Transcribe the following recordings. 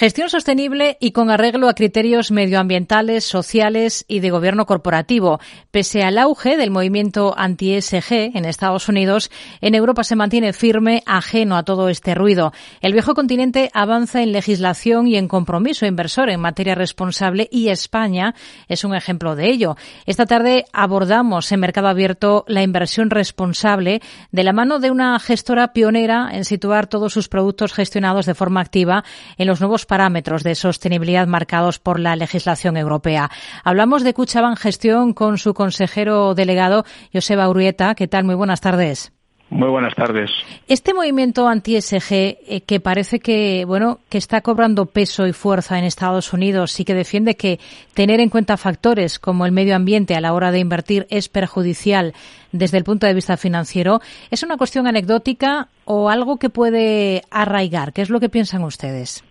Gestión sostenible y con arreglo a criterios medioambientales, sociales y de gobierno corporativo. Pese al auge del movimiento anti-SG en Estados Unidos, en Europa se mantiene firme, ajeno a todo este ruido. El viejo continente avanza en legislación y en compromiso inversor en materia responsable y España es un ejemplo de ello. Esta tarde abordamos en Mercado Abierto la inversión responsable de la mano de una gestora pionera en situar todos sus productos gestionados de forma activa en los nuevos parámetros de sostenibilidad marcados por la legislación europea. Hablamos de Cuchaban Gestión con su consejero delegado, Joseba Urrieta. ¿Qué tal? Muy buenas tardes. Muy buenas tardes. Este movimiento anti-SG eh, que parece que, bueno, que está cobrando peso y fuerza en Estados Unidos y que defiende que tener en cuenta factores como el medio ambiente a la hora de invertir es perjudicial desde el punto de vista financiero, ¿es una cuestión anecdótica o algo que puede arraigar? ¿Qué es lo que piensan ustedes?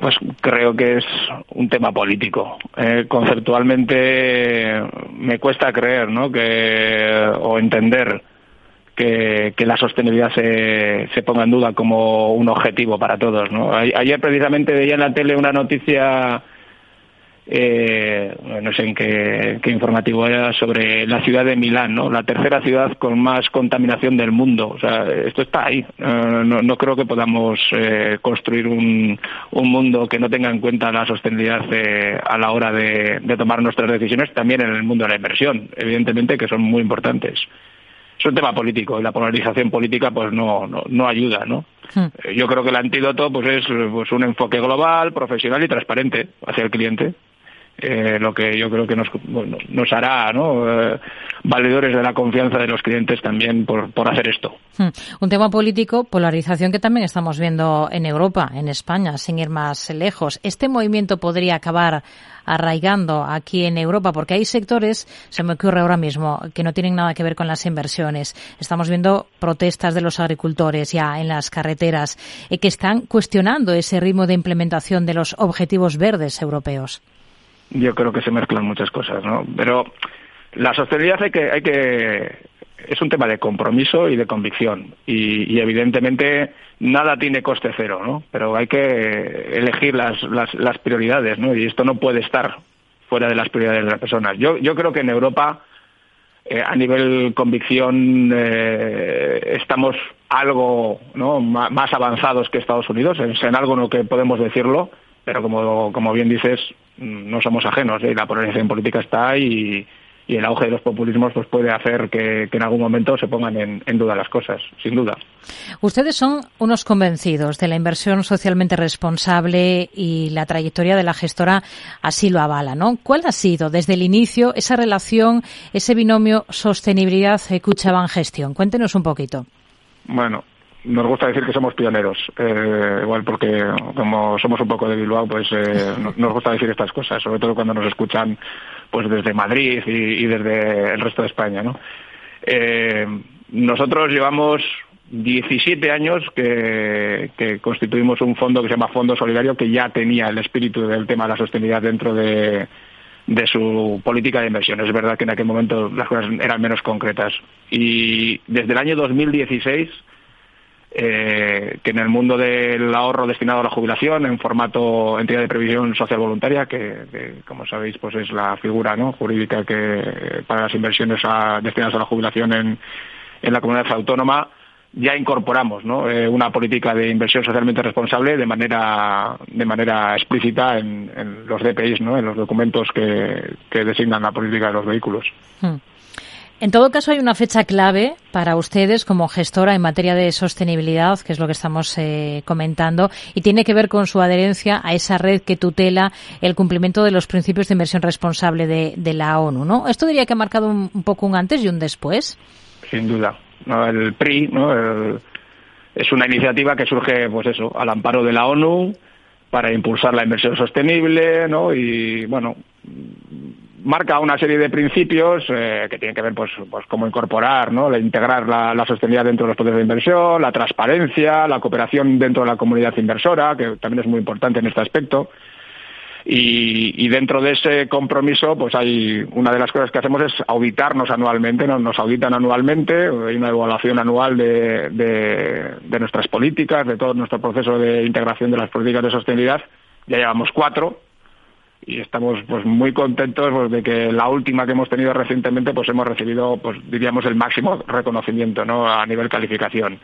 Pues creo que es un tema político. Eh, conceptualmente me cuesta creer, ¿no? Que o entender que, la sostenibilidad se, se, ponga en duda como un objetivo para todos, ¿no? Ayer precisamente veía en la tele una noticia eh, no sé en qué, informativo era, sobre la ciudad de Milán, ¿no? La tercera ciudad con más contaminación del mundo. O sea, esto está ahí. Eh, no, creo que podamos eh, construir un, un, mundo que no tenga en cuenta la sostenibilidad eh, a la hora de, tomar nuestras decisiones, también en el mundo de la inversión, evidentemente, que son muy importantes. Es un tema político y la polarización política pues no, no, no ayuda, ¿no? Hmm. Yo creo que el antídoto pues es pues, un enfoque global, profesional y transparente hacia el cliente. Eh, lo que yo creo que nos, hará ¿no? Eh, valedores de la confianza de los clientes también por, por hacer esto. Hmm. Un tema político, polarización que también estamos viendo en Europa, en España, sin ir más lejos. ¿Este movimiento podría acabar arraigando aquí en Europa? Porque hay sectores, se me ocurre ahora mismo, que no tienen nada que ver con las inversiones. Estamos viendo protestas de los agricultores ya en las carreteras eh, que están cuestionando ese ritmo de implementación de los objetivos verdes europeos yo creo que se mezclan muchas cosas, ¿no? Pero la sostenibilidad hay que, hay que es un tema de compromiso y de convicción y, evidentemente nada tiene coste cero, ¿no? Pero hay que elegir las, las, prioridades, ¿no? Y esto no puede estar fuera de las prioridades de las personas. Yo, yo creo que en Europa eh, a nivel convicción eh, estamos algo ¿no? más avanzados que Estados Unidos, en algo en lo que podemos decirlo, pero como, como bien dices, no somos ajenos, ¿eh? la polarización política está y, y el auge de los populismos pues puede hacer que, en algún momento se pongan en, duda las cosas, sin duda. Ustedes son unos convencidos de la inversión socialmente responsable y la trayectoria de la gestora así lo avala, ¿no? ¿Cuál ha sido desde el inicio esa relación, ese binomio sostenibilidad Cuchaban gestión? Cuéntenos un poquito. Bueno, nos gusta decir que somos pioneros, eh, igual porque como somos un poco de Bilbao, pues eh, nos gusta decir estas cosas, sobre todo cuando nos escuchan pues desde Madrid y, desde el resto de España, ¿no? Eh, nosotros llevamos 17 años que, que, constituimos un fondo que se llama Fondo Solidario que ya tenía el espíritu del tema de la sostenibilidad dentro de, de su política de inversión. Es verdad que en aquel momento las cosas eran menos concretas. Y desde el año 2016 eh, que en el mundo del ahorro destinado a la jubilación, en formato entidad de previsión social voluntaria, que, como sabéis pues es la figura jurídica que para las inversiones destinadas a la jubilación en, en la comunidad autónoma, ya incorporamos. Eh, una política de inversión socialmente responsable de manera de manera explícita en, los DPIs, ¿no? en los documentos que, que designan la política de los vehículos. Hmm. En todo caso, hay una fecha clave para ustedes como gestora en materia de sostenibilidad, que es lo que estamos eh, comentando, y tiene que ver con su adherencia a esa red que tutela el cumplimiento de los principios de inversión responsable de, la ONU, ¿no? Esto diría que ha marcado un, poco un antes y un después. Sin duda. El PRI, es una iniciativa que surge, pues eso, al amparo de la ONU para impulsar la inversión sostenible, ¿no? Y bueno, marca una serie de principios eh, que tienen que ver pues, pues cómo incorporar, ¿no? integrar la, la, sostenibilidad dentro de los procesos de inversión, la transparencia, la cooperación dentro de la comunidad inversora, que también es muy importante en este aspecto. Y, dentro de ese compromiso, pues hay una de las cosas que hacemos es auditarnos anualmente, ¿no? nos auditan anualmente, hay una evaluación anual de, de, nuestras políticas, de todo nuestro proceso de integración de las políticas de sostenibilidad. Ya llevamos cuatro y estamos pues muy contentos pues, de que la última que hemos tenido recientemente pues hemos recibido pues diríamos el máximo reconocimiento no a nivel calificación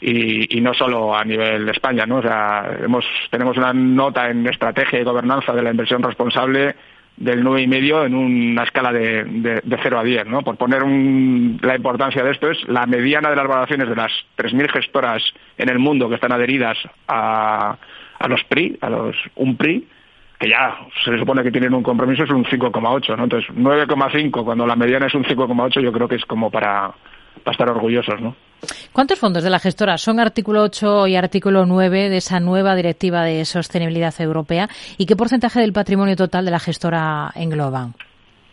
y, no solo a nivel de España, ¿no? O sea, hemos, tenemos una nota en estrategia y gobernanza de la inversión responsable del nueve y medio en una escala de, de, de 0 a 10, ¿no? Por poner la importancia de esto es la mediana de las valoraciones de las 3.000 gestoras en el mundo que están adheridas a, a los PRI, a los UNPRI, que ya se supone que tienen un compromiso, es un 5,8, ¿no? Entonces, 9,5 cuando la mediana es un 5,8 yo creo que es como para, para estar orgullosos, ¿no? ¿Cuántos fondos de la gestora son artículo 8 y artículo 9 de esa nueva directiva de sostenibilidad europea? ¿Y qué porcentaje del patrimonio total de la gestora engloban?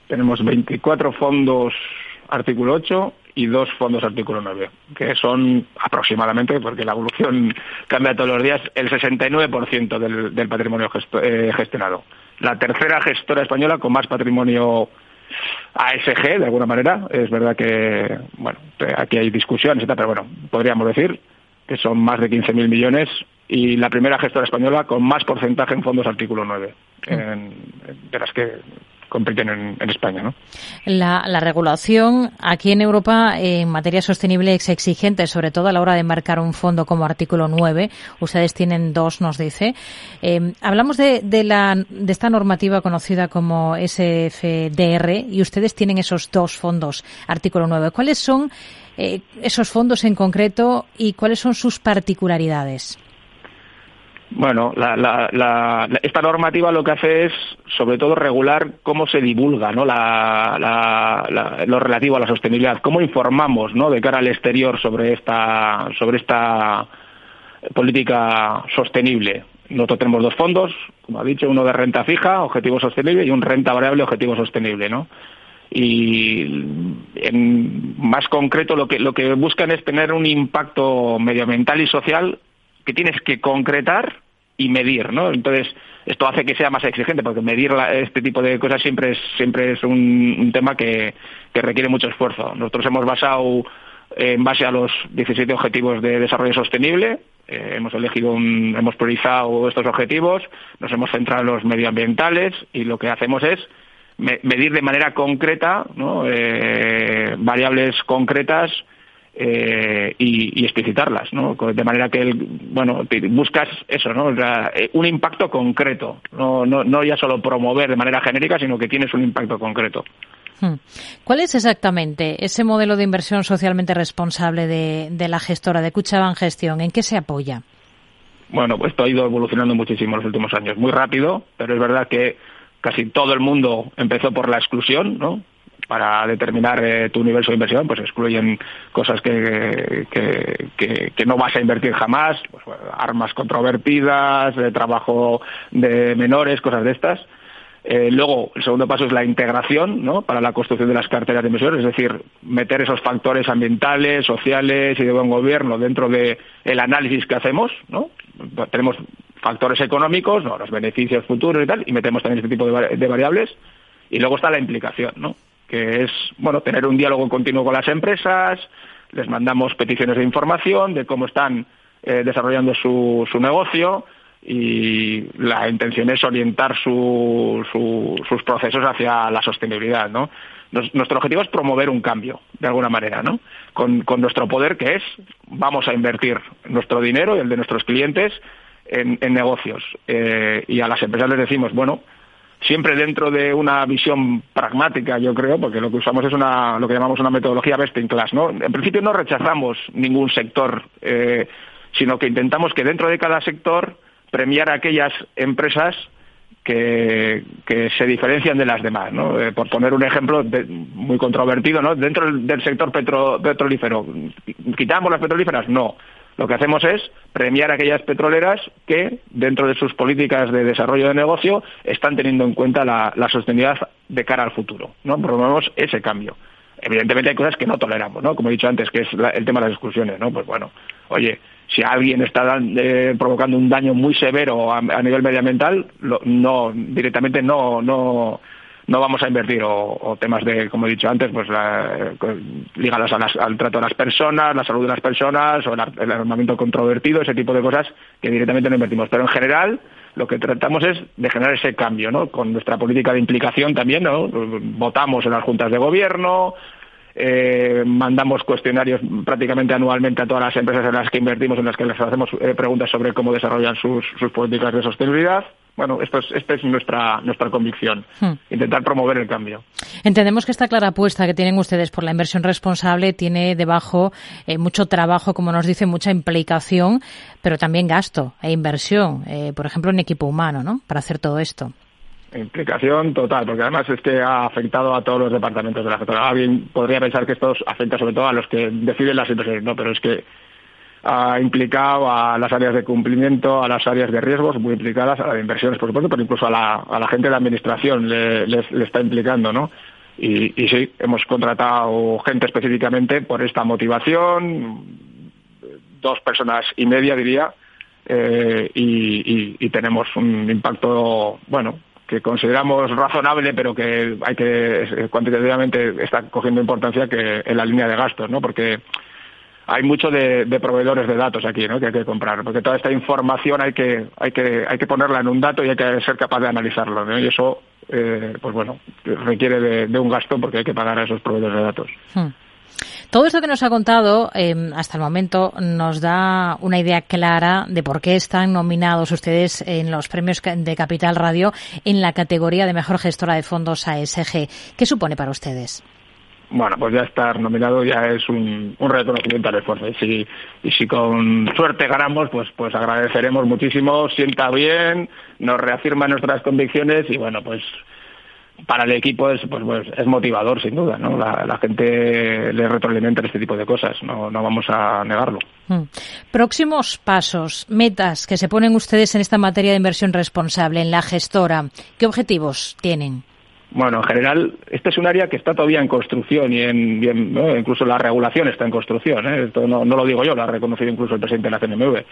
Tenemos 24 fondos artículo 8 y dos fondos artículo 9, que son aproximadamente, porque la evolución cambia todos los días, el 69% del, del patrimonio eh, gestionado. La tercera gestora española con más patrimonio ASG, de alguna manera. Es verdad que, bueno, aquí hay discusiones, pero bueno, podríamos decir que son más de 15.000 millones y la primera gestora española con más porcentaje en fondos artículo 9, de las que compiten en, España. ¿no? La, regulación aquí en Europa en materia sostenible es exigente, sobre todo a la hora de marcar un fondo como artículo 9. Ustedes tienen dos, nos dice. Eh, hablamos de, de, la, de esta normativa conocida como SFDR y ustedes tienen esos dos fondos, artículo 9. ¿Cuáles son eh, esos fondos en concreto y cuáles son sus particularidades? Bueno, esta normativa lo que hace es, sobre todo, regular cómo se divulga ¿no? lo relativo a la sostenibilidad, cómo informamos ¿no? de cara al exterior sobre esta, sobre esta política sostenible. Nosotros tenemos dos fondos, como ha dicho, uno de renta fija, objetivo sostenible, y un renta variable, objetivo sostenible. ¿no? y en más concreto lo que lo que buscan es tener un impacto medioambiental y social que tienes que concretar y medir, ¿no? Entonces, esto hace que sea más exigente, porque medir este tipo de cosas siempre es, siempre es un, tema que, requiere mucho esfuerzo. Nosotros hemos basado, en base a los 17 Objetivos de Desarrollo Sostenible, eh, hemos elegido, hemos priorizado estos objetivos, nos hemos centrado en los medioambientales y lo que hacemos es medir de manera concreta, ¿no? Eh, variables concretas eh, y, explicitarlas, ¿no? De manera que, bueno, buscas eso, ¿no? Eh, un impacto concreto, no, no, no ya solo promover de manera genérica, sino que tienes un impacto concreto. Hmm. ¿Cuál es exactamente ese modelo de inversión socialmente responsable de, de la gestora de Cuchaban Gestión? ¿En qué se apoya? Bueno, pues esto ha ido evolucionando muchísimo en los últimos años, muy rápido, pero es verdad que casi todo el mundo empezó por la exclusión, ¿no? Para determinar eh, tu universo de inversión, pues excluyen cosas que, que, no vas a invertir jamás, pues, armas controvertidas, trabajo de menores, cosas de estas. Eh, luego, el segundo paso es la integración ¿no? para la construcción de las carteras de inversión, es decir, meter esos factores ambientales, sociales y de buen gobierno dentro del el análisis que hacemos. ¿no? Tenemos factores económicos, ¿no? los beneficios futuros y tal, y metemos también este tipo de variables. Y luego está la implicación, ¿no? Que es bueno tener un diálogo continuo con las empresas, les mandamos peticiones de información de cómo están eh, desarrollando su, su negocio y la intención es orientar sus procesos hacia la sostenibilidad, ¿no? nuestro objetivo es promover un cambio, de alguna manera, ¿no? Con, nuestro poder que es, vamos a invertir nuestro dinero y el de nuestros clientes en, negocios. Eh, y a las empresas les decimos, bueno, siempre dentro de una visión pragmática, yo creo, porque lo que usamos es una, lo que llamamos una metodología best in class, ¿no? En principio no rechazamos ningún sector, eh, sino que intentamos que dentro de cada sector premiar a aquellas empresas que, se diferencian de las demás, ¿no? Eh, por poner un ejemplo muy controvertido, ¿no? Dentro del, sector petrolífero, ¿quitamos las petrolíferas? No lo que hacemos es premiar a aquellas petroleras que, dentro de sus políticas de desarrollo de negocio, están teniendo en cuenta la, sostenibilidad de cara al futuro. ¿no? Promovemos ese cambio. Evidentemente hay cosas que no toleramos, ¿no? Como he dicho antes, que es el tema de las exclusiones, ¿no? Pues bueno, oye, si alguien está eh, provocando un daño muy severo a, nivel medioambiental, no directamente no no no vamos a invertir o, temas de como he dicho antes pues ligados al trato de las personas la salud de las personas o el, armamento controvertido ese tipo de cosas que directamente no invertimos. Pero en general lo que tratamos es de generar ese cambio no con nuestra política de implicación también no votamos en las juntas de gobierno eh, mandamos cuestionarios prácticamente anualmente a todas las empresas en las que invertimos, en las que les hacemos eh, preguntas sobre cómo desarrollan sus, políticas de sostenibilidad. Bueno, esto es, esta es nuestra, nuestra convicción, hmm. intentar promover el cambio. Entendemos que esta clara apuesta que tienen ustedes por la inversión responsable tiene debajo eh, mucho trabajo, como nos dice, mucha implicación, pero también gasto e inversión, eh, por ejemplo, en equipo humano, ¿no? Para hacer todo esto. Implicación total, porque además es que ha afectado a todos los departamentos de la sector. Alguien podría pensar que esto afecta sobre todo a los que deciden las inversiones, no, pero es que ha implicado a las áreas de cumplimiento, a las áreas de riesgos muy implicadas, a las inversiones, por supuesto, pero incluso a la, a la gente de la administración le, le, está implicando, ¿no? Y, y, sí, hemos contratado gente específicamente por esta motivación, dos personas y media, diría, eh, y, y tenemos un impacto, bueno, que consideramos razonable, pero que hay que eh, cuantitativamente está cogiendo importancia que en la línea de gastos, ¿no? Porque hay mucho de, proveedores de datos aquí, ¿no? Que hay que comprar, porque toda esta información hay que hay que hay que ponerla en un dato y hay que ser capaz de analizarlo. Y eso, eh, pues bueno, requiere de, un gasto porque hay que pagar a esos proveedores de datos. Hmm. Todo esto que nos ha contado em, hasta el momento nos da una idea clara de por qué están nominados ustedes en los premios de Capital Radio en la categoría de mejor gestora de fondos ASG. ¿Qué supone para ustedes? Bueno, pues ya estar nominado ya es un, reconocimiento al esfuerzo. Y si, y si con suerte ganamos, pues, pues agradeceremos muchísimo, sienta bien, nos reafirma nuestras convicciones y bueno, pues para el equipo es pues, pues, es motivador sin duda no la, gente le retroalimenta este tipo de cosas no, no vamos a negarlo. Mm. próximos pasos metas que se ponen ustedes en esta materia de inversión responsable en la gestora. Qué objetivos tienen bueno, en general, este es un área que está todavía en construcción y en, incluso la regulación está en construcción. ¿eh? Esto no, no, lo digo yo, lo ha reconocido incluso el presidente de la CNMV.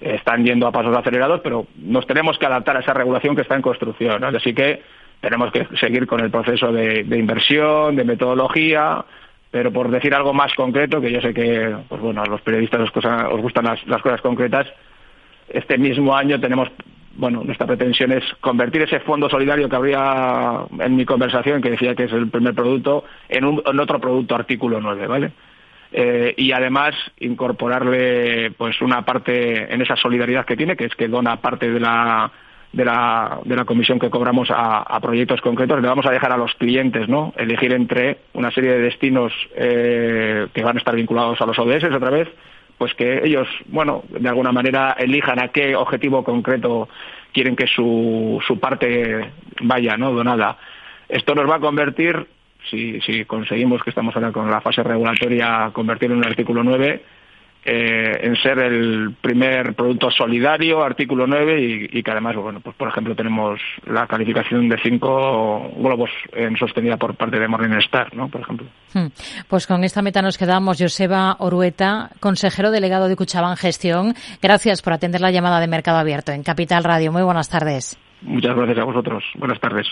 Están yendo a pasos acelerados, pero nos tenemos que adaptar a esa regulación que está en construcción. Así que tenemos que seguir con el proceso de, inversión, de metodología, pero por decir algo más concreto, que yo sé que pues bueno, a los periodistas os, gustan las, cosas concretas, este mismo año tenemos, bueno, nuestra pretensión es convertir ese fondo solidario que habría en mi conversación, que decía que es el primer producto, en, un, en otro producto artículo 9, ¿vale? Eh, y además incorporarle pues una parte en esa solidaridad que tiene, que es que dona parte de la de la, de la comisión que cobramos a, proyectos concretos, le vamos a dejar a los clientes ¿no? elegir entre una serie de destinos eh, que van a estar vinculados a los ODS otra vez, pues que ellos, bueno, de alguna manera elijan a qué objetivo concreto quieren que su, su parte vaya ¿no? donada. Esto nos va a convertir, si, si conseguimos que estamos ahora con la fase regulatoria, convertir en un artículo 9, eh, en ser el primer producto solidario, artículo 9, y, que además, bueno, pues por ejemplo tenemos la calificación de cinco globos en sostenida por parte de Morningstar, ¿no? Por ejemplo. Hmm. Pues con esta meta nos quedamos. Joseba Orueta, consejero delegado de Cuchabán Gestión. Gracias por atender la llamada de Mercado Abierto en Capital Radio. Muy buenas tardes. Muchas gracias a vosotros. Buenas tardes.